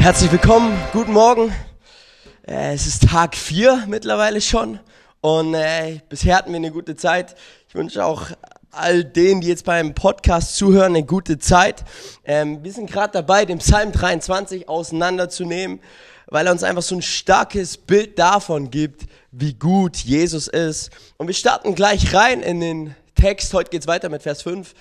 Herzlich willkommen, guten Morgen. Äh, es ist Tag 4 mittlerweile schon und äh, bisher hatten wir eine gute Zeit. Ich wünsche auch all denen, die jetzt beim Podcast zuhören, eine gute Zeit. Ähm, wir sind gerade dabei, den Psalm 23 auseinanderzunehmen, weil er uns einfach so ein starkes Bild davon gibt, wie gut Jesus ist. Und wir starten gleich rein in den Text. Heute geht's weiter mit Vers 5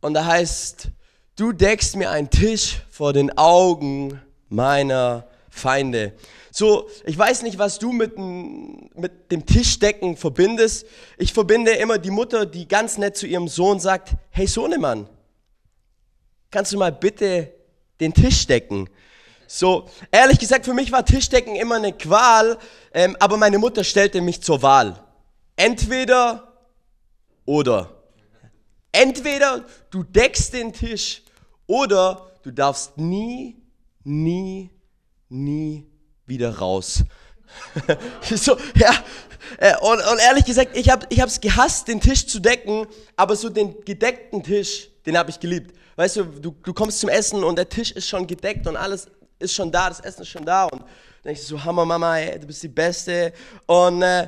und da heißt, du deckst mir einen Tisch vor den Augen meiner Feinde. So, ich weiß nicht, was du mit, mit dem Tischdecken verbindest. Ich verbinde immer die Mutter, die ganz nett zu ihrem Sohn sagt, hey Sohnemann, kannst du mal bitte den Tisch decken? So, ehrlich gesagt, für mich war Tischdecken immer eine Qual, ähm, aber meine Mutter stellte mich zur Wahl. Entweder oder. Entweder du deckst den Tisch oder du darfst nie nie, nie wieder raus. so, ja, äh, und, und ehrlich gesagt, ich habe es gehasst, den Tisch zu decken, aber so den gedeckten Tisch, den habe ich geliebt. Weißt du, du, du kommst zum Essen und der Tisch ist schon gedeckt und alles ist schon da, das Essen ist schon da und dann denkst du so, Hammer Mama, ey, du bist die Beste und, äh,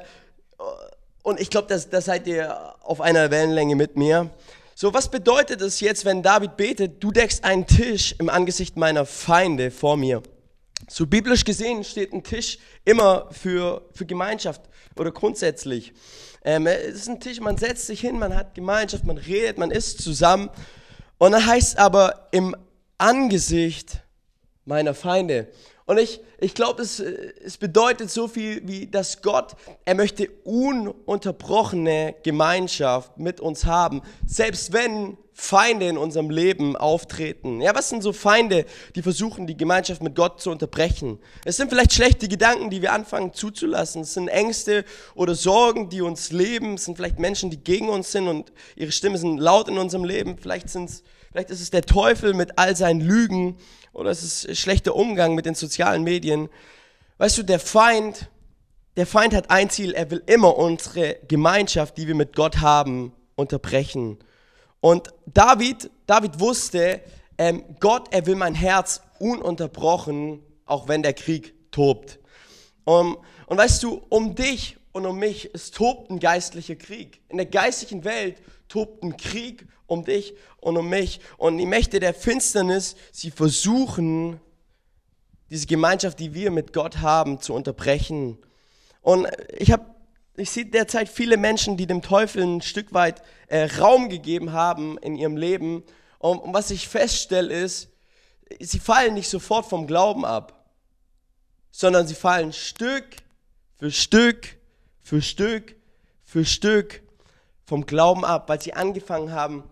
und ich glaube, da seid ihr auf einer Wellenlänge mit mir. So, was bedeutet es jetzt, wenn David betet, du deckst einen Tisch im Angesicht meiner Feinde vor mir? So biblisch gesehen steht ein Tisch immer für, für Gemeinschaft oder grundsätzlich. Ähm, es ist ein Tisch, man setzt sich hin, man hat Gemeinschaft, man redet, man isst zusammen. Und dann heißt aber im Angesicht meiner Feinde. Und ich, ich glaube, es, es bedeutet so viel wie, dass Gott, er möchte ununterbrochene Gemeinschaft mit uns haben, selbst wenn Feinde in unserem Leben auftreten. Ja, was sind so Feinde, die versuchen, die Gemeinschaft mit Gott zu unterbrechen? Es sind vielleicht schlechte Gedanken, die wir anfangen zuzulassen. Es sind Ängste oder Sorgen, die uns leben. Es sind vielleicht Menschen, die gegen uns sind und ihre Stimmen sind laut in unserem Leben. Vielleicht, sind's, vielleicht ist es der Teufel mit all seinen Lügen oder es ist schlechter Umgang mit den sozialen Medien. Weißt du, der Feind, der Feind hat ein Ziel, er will immer unsere Gemeinschaft, die wir mit Gott haben, unterbrechen. Und David, David wusste, ähm, Gott, er will mein Herz ununterbrochen, auch wenn der Krieg tobt. Um, und weißt du, um dich und um mich, es tobt ein geistlicher Krieg. In der geistlichen Welt tobt ein Krieg um dich und um mich. Und die Mächte der Finsternis, sie versuchen, diese Gemeinschaft, die wir mit Gott haben, zu unterbrechen. Und ich habe, ich sehe derzeit viele Menschen, die dem Teufel ein Stück weit äh, Raum gegeben haben in ihrem Leben. Und, und was ich feststelle ist, sie fallen nicht sofort vom Glauben ab, sondern sie fallen Stück für Stück für Stück für Stück vom Glauben ab, weil sie angefangen haben,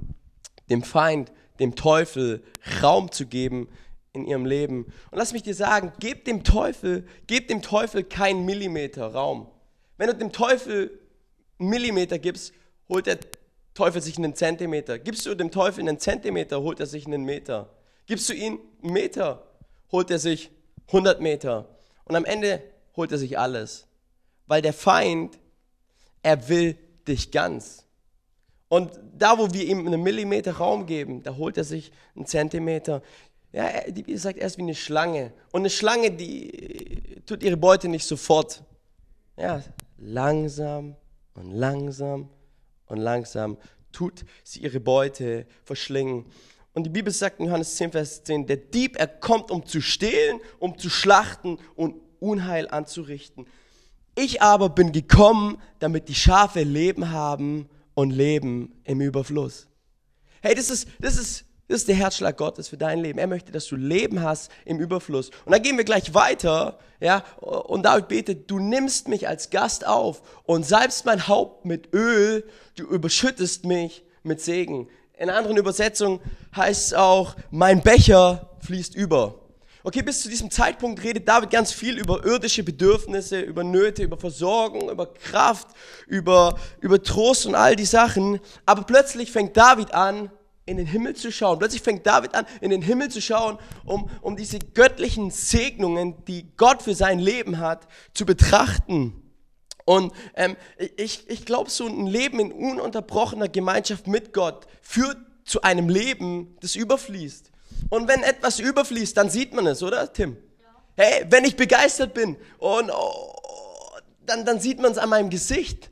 dem Feind, dem Teufel Raum zu geben in ihrem Leben. Und lass mich dir sagen, gib dem Teufel, gib dem Teufel keinen Millimeter Raum. Wenn du dem Teufel einen Millimeter gibst, holt der Teufel sich einen Zentimeter. Gibst du dem Teufel einen Zentimeter, holt er sich einen Meter. Gibst du ihm einen Meter, holt er sich 100 Meter. Und am Ende holt er sich alles. Weil der Feind, er will dich ganz. Und da, wo wir ihm einen Millimeter Raum geben, da holt er sich einen Zentimeter. Ja, die Bibel sagt, er ist wie eine Schlange. Und eine Schlange, die tut ihre Beute nicht sofort. Ja, langsam und langsam und langsam tut sie ihre Beute verschlingen. Und die Bibel sagt in Johannes 10, Vers 10, der Dieb, er kommt, um zu stehlen, um zu schlachten und Unheil anzurichten. Ich aber bin gekommen, damit die Schafe Leben haben und Leben im Überfluss. Hey, das ist, das ist, das ist der Herzschlag Gottes für dein Leben. Er möchte, dass du Leben hast im Überfluss. Und dann gehen wir gleich weiter, ja, und David betet, du nimmst mich als Gast auf und salbst mein Haupt mit Öl, du überschüttest mich mit Segen. In anderen Übersetzungen heißt es auch, mein Becher fließt über. Okay, bis zu diesem Zeitpunkt redet David ganz viel über irdische Bedürfnisse, über Nöte, über Versorgung, über Kraft, über, über Trost und all die Sachen. Aber plötzlich fängt David an, in den Himmel zu schauen. Plötzlich fängt David an, in den Himmel zu schauen, um, um diese göttlichen Segnungen, die Gott für sein Leben hat, zu betrachten. Und ähm, ich, ich glaube, so ein Leben in ununterbrochener Gemeinschaft mit Gott führt zu einem Leben, das überfließt. Und wenn etwas überfließt, dann sieht man es, oder Tim? Ja. Hey, wenn ich begeistert bin und oh, dann, dann sieht man es an meinem Gesicht.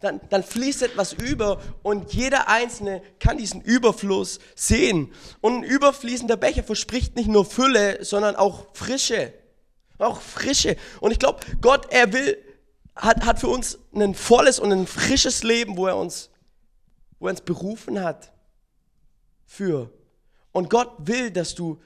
Dann, dann fließt etwas über und jeder Einzelne kann diesen Überfluss sehen. Und ein überfließender Becher verspricht nicht nur Fülle, sondern auch Frische. Auch Frische. Und ich glaube, Gott, er will, hat, hat für uns ein volles und ein frisches Leben, wo er uns, wo er uns berufen hat. Für. Und Gott will, dass du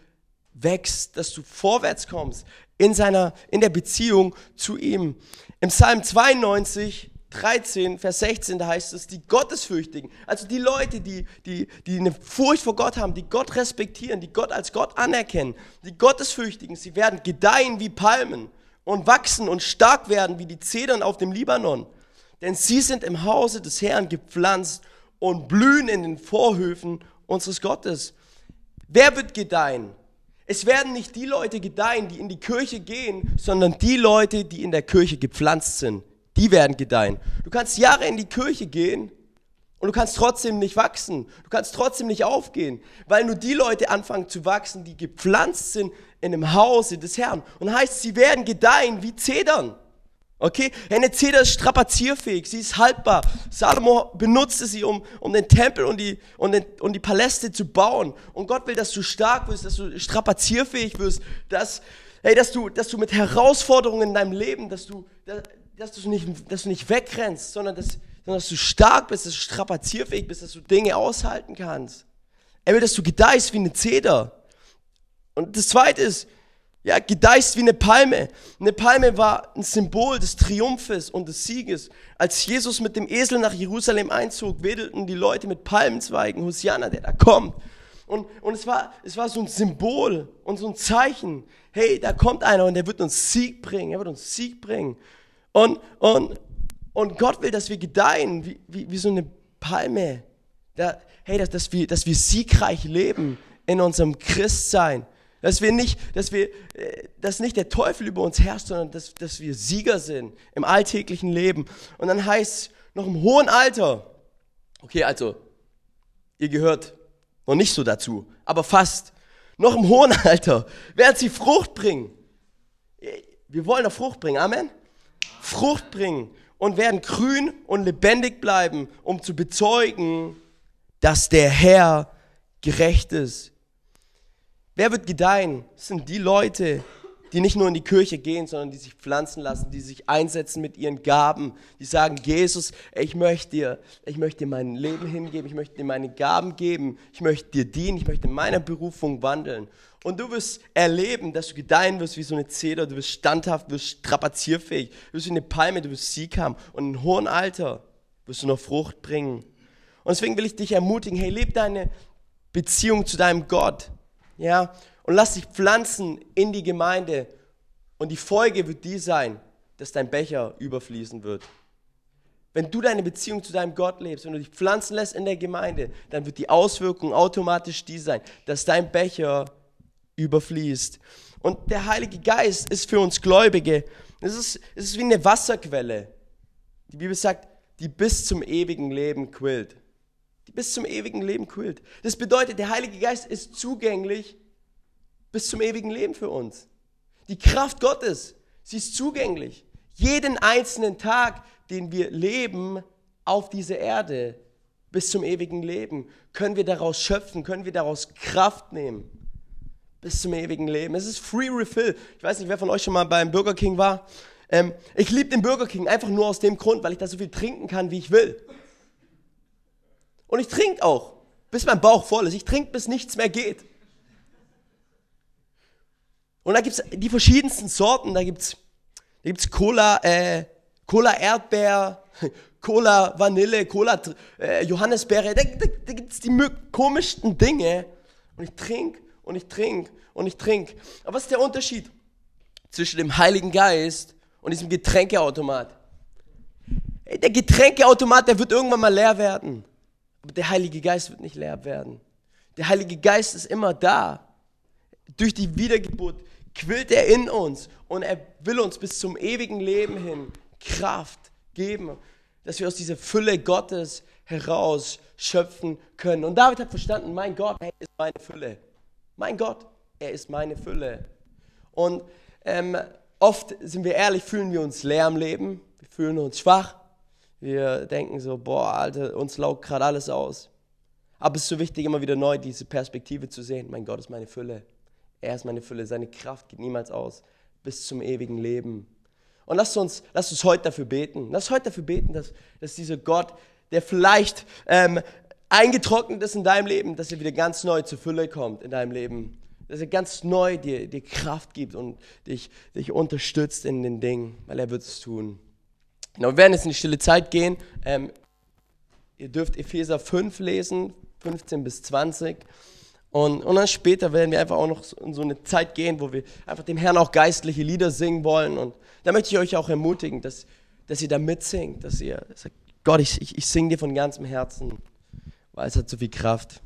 wächst, dass du vorwärts kommst in seiner, in der Beziehung zu ihm. Im Psalm 92, 13, Vers 16, da heißt es, die Gottesfürchtigen, also die Leute, die, die, die eine Furcht vor Gott haben, die Gott respektieren, die Gott als Gott anerkennen, die Gottesfürchtigen, sie werden gedeihen wie Palmen und wachsen und stark werden wie die Zedern auf dem Libanon. Denn sie sind im Hause des Herrn gepflanzt und blühen in den Vorhöfen unseres Gottes. Wer wird gedeihen? Es werden nicht die Leute gedeihen, die in die Kirche gehen, sondern die Leute, die in der Kirche gepflanzt sind. Die werden gedeihen. Du kannst Jahre in die Kirche gehen und du kannst trotzdem nicht wachsen. Du kannst trotzdem nicht aufgehen, weil nur die Leute anfangen zu wachsen, die gepflanzt sind in dem Hause des Herrn. Und heißt, sie werden gedeihen wie Zedern. Okay? Eine Zeder ist strapazierfähig, sie ist haltbar. Salomo benutzte sie, um, um den Tempel und die, und, den, und die Paläste zu bauen. Und Gott will, dass du stark wirst, dass du strapazierfähig wirst, dass, hey, dass, du, dass du mit Herausforderungen in deinem Leben, dass du, dass du, nicht, dass du nicht wegrennst, sondern dass, sondern dass du stark bist, dass du strapazierfähig bist, dass du Dinge aushalten kannst. Er will, dass du gedeihst wie eine Zeder. Und das Zweite ist, ja, gedeißt wie eine Palme. Eine Palme war ein Symbol des Triumphes und des Sieges. Als Jesus mit dem Esel nach Jerusalem einzog, wedelten die Leute mit Palmenzweigen, Hosianna, der da kommt. Und, und es, war, es war so ein Symbol und so ein Zeichen. Hey, da kommt einer und der wird uns Sieg bringen. Er wird uns Sieg bringen. Und, und, und Gott will, dass wir gedeihen, wie, wie, wie so eine Palme. Da, hey, dass, dass, wir, dass wir siegreich leben in unserem Christsein. Dass wir nicht, dass wir, äh, dass nicht der Teufel über uns herrscht, sondern dass, dass wir Sieger sind im alltäglichen Leben. Und dann heißt es noch im hohen Alter, okay, also, ihr gehört noch nicht so dazu, aber fast, noch im hohen Alter werden sie Frucht bringen. Wir wollen doch Frucht bringen, Amen? Frucht bringen und werden grün und lebendig bleiben, um zu bezeugen, dass der Herr gerecht ist. Wer wird gedeihen? Das sind die Leute, die nicht nur in die Kirche gehen, sondern die sich pflanzen lassen, die sich einsetzen mit ihren Gaben, die sagen, Jesus, ich möchte dir, ich möchte dir mein Leben hingeben, ich möchte dir meine Gaben geben, ich möchte dir dienen, ich möchte in meiner Berufung wandeln. Und du wirst erleben, dass du gedeihen wirst wie so eine Zeder, du wirst standhaft, du wirst strapazierfähig, du wirst wie eine Palme, du wirst Sieg haben und in hohem Alter wirst du noch Frucht bringen. Und deswegen will ich dich ermutigen, hey, leb deine Beziehung zu deinem Gott ja, und lass dich pflanzen in die Gemeinde. Und die Folge wird die sein, dass dein Becher überfließen wird. Wenn du deine Beziehung zu deinem Gott lebst, wenn du dich pflanzen lässt in der Gemeinde, dann wird die Auswirkung automatisch die sein, dass dein Becher überfließt. Und der Heilige Geist ist für uns Gläubige, es ist, es ist wie eine Wasserquelle. Die Bibel sagt, die bis zum ewigen Leben quillt die bis zum ewigen Leben quillt. Das bedeutet, der Heilige Geist ist zugänglich bis zum ewigen Leben für uns. Die Kraft Gottes, sie ist zugänglich. Jeden einzelnen Tag, den wir leben auf dieser Erde, bis zum ewigen Leben, können wir daraus schöpfen, können wir daraus Kraft nehmen. Bis zum ewigen Leben. Es ist Free Refill. Ich weiß nicht, wer von euch schon mal beim Burger King war. Ähm, ich liebe den Burger King einfach nur aus dem Grund, weil ich da so viel trinken kann, wie ich will. Und ich trinke auch, bis mein Bauch voll ist. Ich trinke, bis nichts mehr geht. Und da gibt es die verschiedensten Sorten. Da gibt es da gibt's Cola, äh, Cola Erdbeer, Cola Vanille, Cola äh, Johannisbeere. Da, da, da gibt es die komischsten Dinge. Und ich trinke und ich trinke und ich trinke. Aber was ist der Unterschied zwischen dem Heiligen Geist und diesem Getränkeautomat? Der Getränkeautomat, der wird irgendwann mal leer werden. Aber der Heilige Geist wird nicht leer werden. Der Heilige Geist ist immer da. Durch die Wiedergeburt quillt er in uns und er will uns bis zum ewigen Leben hin Kraft geben, dass wir aus dieser Fülle Gottes heraus schöpfen können. Und David hat verstanden, mein Gott, er ist meine Fülle. Mein Gott, er ist meine Fülle. Und ähm, oft, sind wir ehrlich, fühlen wir uns leer im Leben. Wir fühlen uns schwach. Wir denken so, boah, Alter, uns laugt gerade alles aus. Aber es ist so wichtig, immer wieder neu diese Perspektive zu sehen. Mein Gott ist meine Fülle. Er ist meine Fülle. Seine Kraft geht niemals aus. Bis zum ewigen Leben. Und lasst uns, lasst uns heute dafür beten. Lasst uns heute dafür beten, dass, dass dieser Gott, der vielleicht ähm, eingetrocknet ist in deinem Leben, dass er wieder ganz neu zur Fülle kommt in deinem Leben. Dass er ganz neu dir, dir Kraft gibt und dich, dich unterstützt in den Dingen, weil er wird es tun. Genau, wir werden jetzt in die stille Zeit gehen. Ähm, ihr dürft Epheser 5 lesen, 15 bis 20. Und, und dann später werden wir einfach auch noch in so eine Zeit gehen, wo wir einfach dem Herrn auch geistliche Lieder singen wollen. Und da möchte ich euch auch ermutigen, dass, dass ihr da mitsingt, dass ihr sagt, Gott, ich, ich, ich singe dir von ganzem Herzen, weil es hat so viel Kraft.